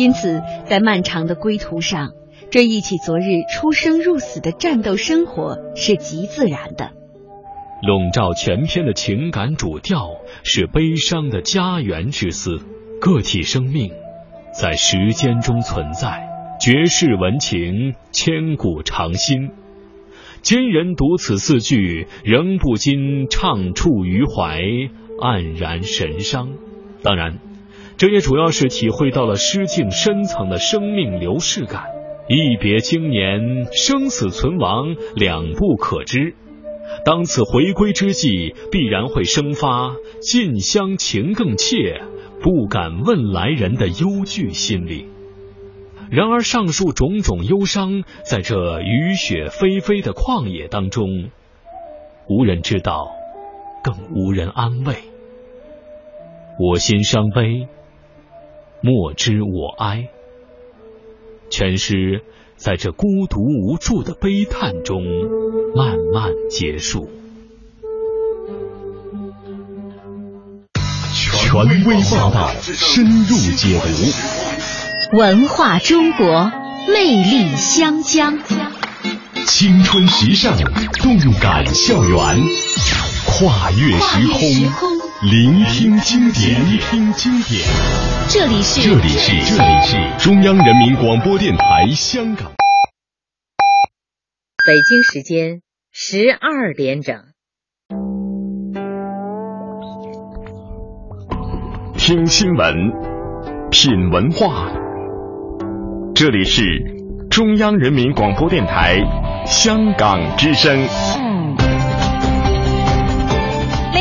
因此，在漫长的归途上，追忆起昨日出生入死的战斗生活是极自然的。笼罩全篇的情感主调是悲伤的家园之思，个体生命在时间中存在，绝世文情千古长新。今人读此四句，仍不禁怅触于怀，黯然神伤。当然，这也主要是体会到了诗境深层的生命流逝感。一别经年，生死存亡两不可知。当此回归之际，必然会生发近乡情更怯，不敢问来人的忧惧心理。然而，上述种种忧伤，在这雨雪霏霏的旷野当中，无人知道，更无人安慰。我心伤悲，莫知我哀。全诗在这孤独无助的悲叹中慢慢结束。权威报道，深入解读。文化中国，魅力湘江。青春时尚，动感校园，跨越时空，聆听经典。聆听经典。这里是这里是这里是中央人民广播电台香港。北京时间十二点整。听新闻，品文化。这里是中央人民广播电台香港之声。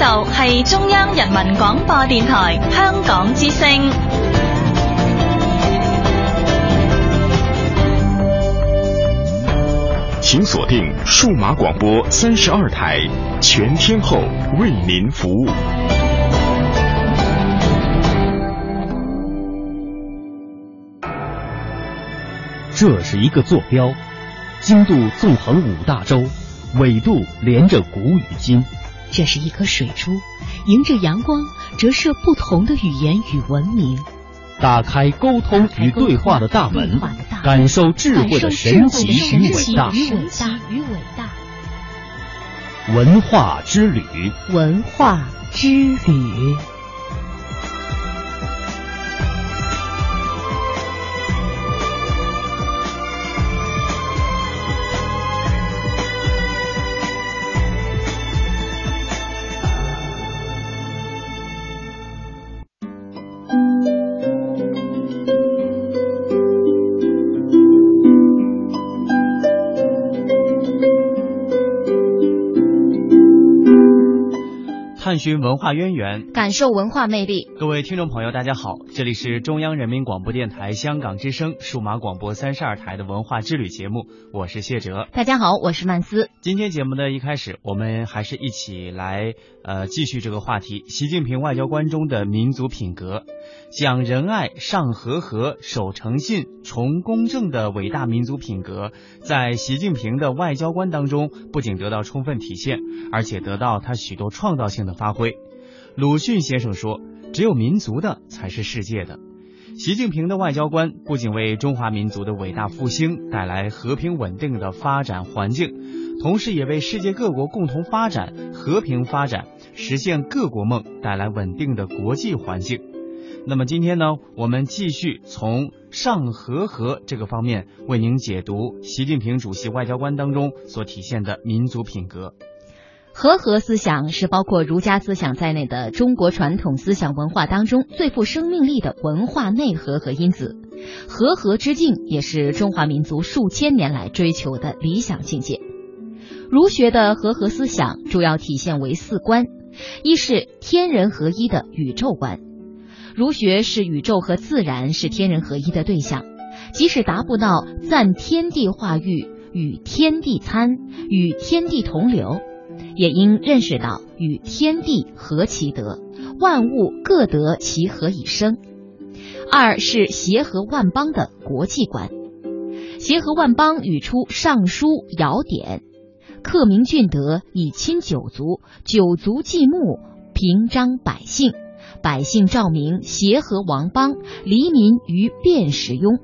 呢度系中央人民广播电台香港之声。请锁定数码广播三十二台，全天候为您服务。这是一个坐标，经度纵横五大洲，纬度连着古与今。这是一颗水珠，迎着阳光折射不同的语言与文明。打开沟通与对话的大门，感受智慧的神奇与伟大。文化之旅，文化之旅。探寻文化渊源，感受文化魅力。各位听众朋友，大家好，这里是中央人民广播电台香港之声数码广播三十二台的文化之旅节目，我是谢哲。大家好，我是曼斯。今天节目的一开始，我们还是一起来呃继续这个话题：习近平外交官中的民族品格。讲仁爱、尚和和、守诚信、崇公正的伟大民族品格，在习近平的外交官当中不仅得到充分体现，而且得到他许多创造性的发挥。鲁迅先生说：“只有民族的才是世界的。”习近平的外交官不仅为中华民族的伟大复兴带来和平稳定的发展环境，同时也为世界各国共同发展、和平发展、实现各国梦带来稳定的国际环境。那么今天呢，我们继续从上和和这个方面为您解读习近平主席外交官当中所体现的民族品格。和合思想是包括儒家思想在内的中国传统思想文化当中最富生命力的文化内核和因子。和合之境也是中华民族数千年来追求的理想境界。儒学的和合思想主要体现为四观：一是天人合一的宇宙观。儒学是宇宙和自然是天人合一的对象，即使达不到赞天地化育、与天地参、与天地同流，也应认识到与天地合其德，万物各得其和以生。二是协和万邦的国际观，协和万邦语出《尚书》尧典，克明俊德，以亲九族，九族祭牧，平章百姓。百姓照明，协和王邦，黎民于辨时庸。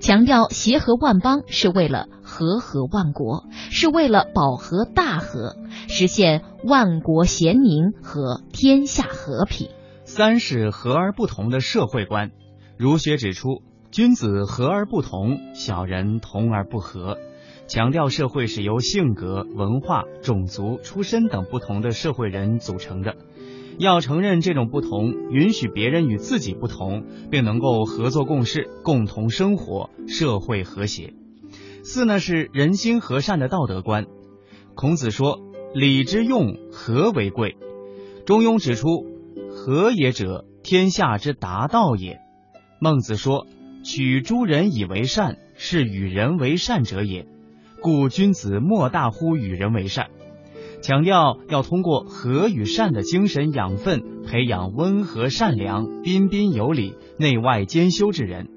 强调协和万邦是为了和合万国，是为了保和大和，实现万国咸宁和天下和平。三是和而不同的社会观。儒学指出，君子和而不同，小人同而不和。强调社会是由性格、文化、种族、出身等不同的社会人组成的。要承认这种不同，允许别人与自己不同，并能够合作共事、共同生活，社会和谐。四呢是人心和善的道德观。孔子说：“礼之用，和为贵。”中庸指出：“和也者，天下之达道也。”孟子说：“取诸人以为善，是与人为善者也。故君子莫大乎与人为善。”强调要通过和与善的精神养分，培养温和善良、彬彬有礼、内外兼修之人。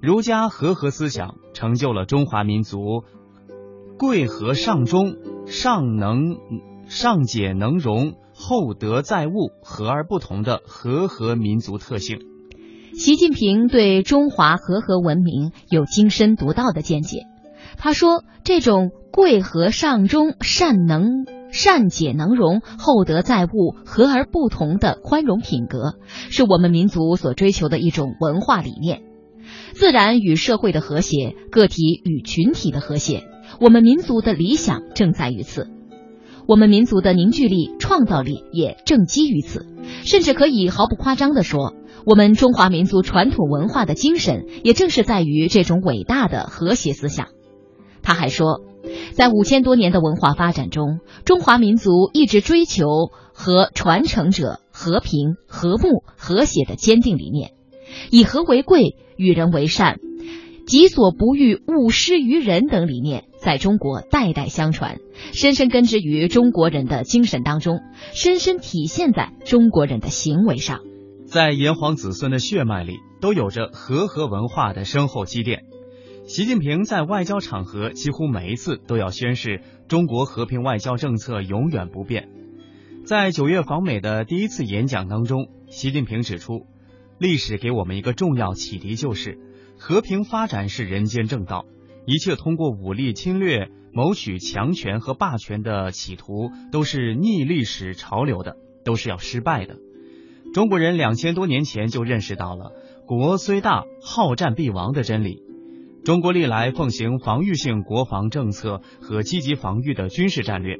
儒家和合思想成就了中华民族贵和上中、上能上解能容、厚德载物、和而不同的和合民族特性。习近平对中华和合文明有精深独到的见解。他说：“这种贵和上中、善能。”善解能容、厚德载物、和而不同的宽容品格，是我们民族所追求的一种文化理念。自然与社会的和谐，个体与群体的和谐，我们民族的理想正在于此。我们民族的凝聚力、创造力也正基于此。甚至可以毫不夸张地说，我们中华民族传统文化的精神，也正是在于这种伟大的和谐思想。他还说。在五千多年的文化发展中，中华民族一直追求和传承着和平、和睦、和谐的坚定理念，以和为贵，与人为善，己所不欲，勿施于人等理念，在中国代代相传，深深根植于中国人的精神当中，深深体现在中国人的行为上，在炎黄子孙的血脉里，都有着和合文化的深厚积淀。习近平在外交场合几乎每一次都要宣示中国和平外交政策永远不变。在九月访美的第一次演讲当中，习近平指出，历史给我们一个重要启迪，就是和平发展是人间正道，一切通过武力侵略谋取强权和霸权的企图都是逆历史潮流的，都是要失败的。中国人两千多年前就认识到了“国虽大，好战必亡”的真理。中国历来奉行防御性国防政策和积极防御的军事战略。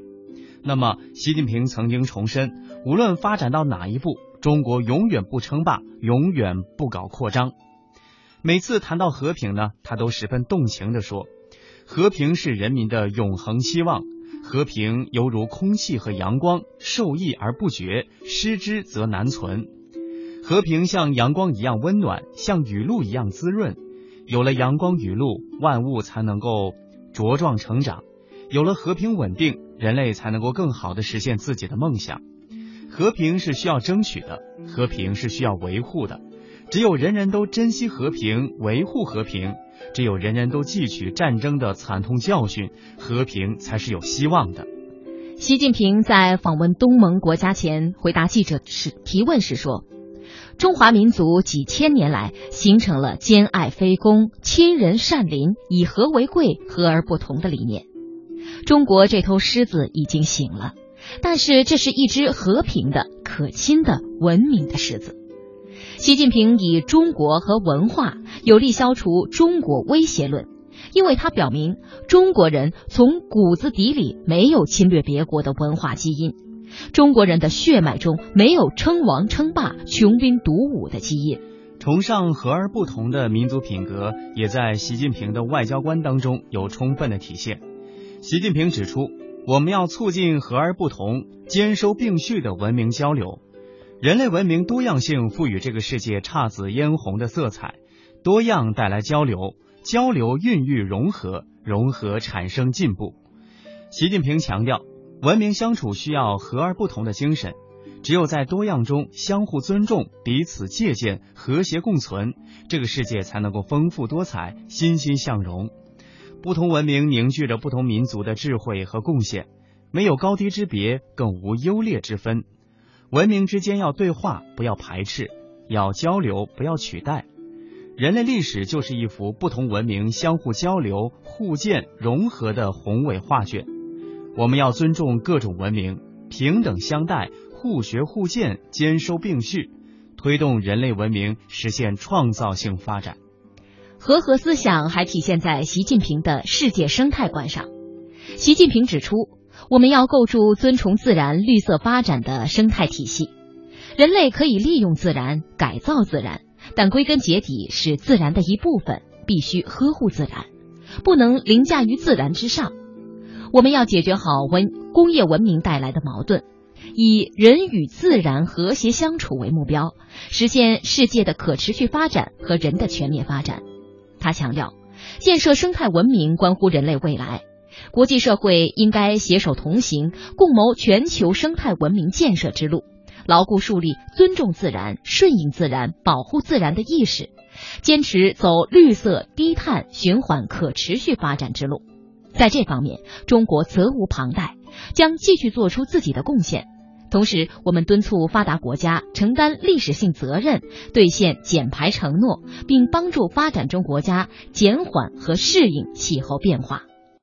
那么，习近平曾经重申，无论发展到哪一步，中国永远不称霸，永远不搞扩张。每次谈到和平呢，他都十分动情地说：“和平是人民的永恒希望，和平犹如空气和阳光，受益而不绝，失之则难存。和平像阳光一样温暖，像雨露一样滋润。”有了阳光雨露，万物才能够茁壮成长；有了和平稳定，人类才能够更好的实现自己的梦想。和平是需要争取的，和平是需要维护的。只有人人都珍惜和平，维护和平；只有人人都汲取战争的惨痛教训，和平才是有希望的。习近平在访问东盟国家前回答记者时提问时说。中华民族几千年来形成了兼爱非攻、亲仁善邻、以和为贵、和而不同的理念。中国这头狮子已经醒了，但是这是一只和平的、可亲的、文明的狮子。习近平以中国和文化有力消除中国威胁论，因为他表明中国人从骨子底里没有侵略别国的文化基因。中国人的血脉中没有称王称霸、穷兵黩武的基因，崇尚和而不同的民族品格，也在习近平的外交观当中有充分的体现。习近平指出，我们要促进和而不同、兼收并蓄的文明交流。人类文明多样性赋予这个世界姹紫嫣红的色彩，多样带来交流，交流孕育融合，融合产生进步。习近平强调。文明相处需要和而不同的精神，只有在多样中相互尊重、彼此借鉴、和谐共存，这个世界才能够丰富多彩、欣欣向荣。不同文明凝聚着不同民族的智慧和贡献，没有高低之别，更无优劣之分。文明之间要对话，不要排斥；要交流，不要取代。人类历史就是一幅不同文明相互交流、互鉴、融合的宏伟画卷。我们要尊重各种文明，平等相待，互学互鉴，兼收并蓄，推动人类文明实现创造性发展。和合思想还体现在习近平的世界生态观上。习近平指出，我们要构筑尊崇自然、绿色发展的生态体系。人类可以利用自然、改造自然，但归根结底是自然的一部分，必须呵护自然，不能凌驾于自然之上。我们要解决好文工业文明带来的矛盾，以人与自然和谐相处为目标，实现世界的可持续发展和人的全面发展。他强调，建设生态文明关乎人类未来，国际社会应该携手同行，共谋全球生态文明建设之路，牢固树立尊重自然、顺应自然、保护自然的意识，坚持走绿色、低碳、循环、可持续发展之路。在这方面，中国责无旁贷，将继续做出自己的贡献。同时，我们敦促发达国家承担历史性责任，兑现减排承诺，并帮助发展中国家减缓和适应气候变化。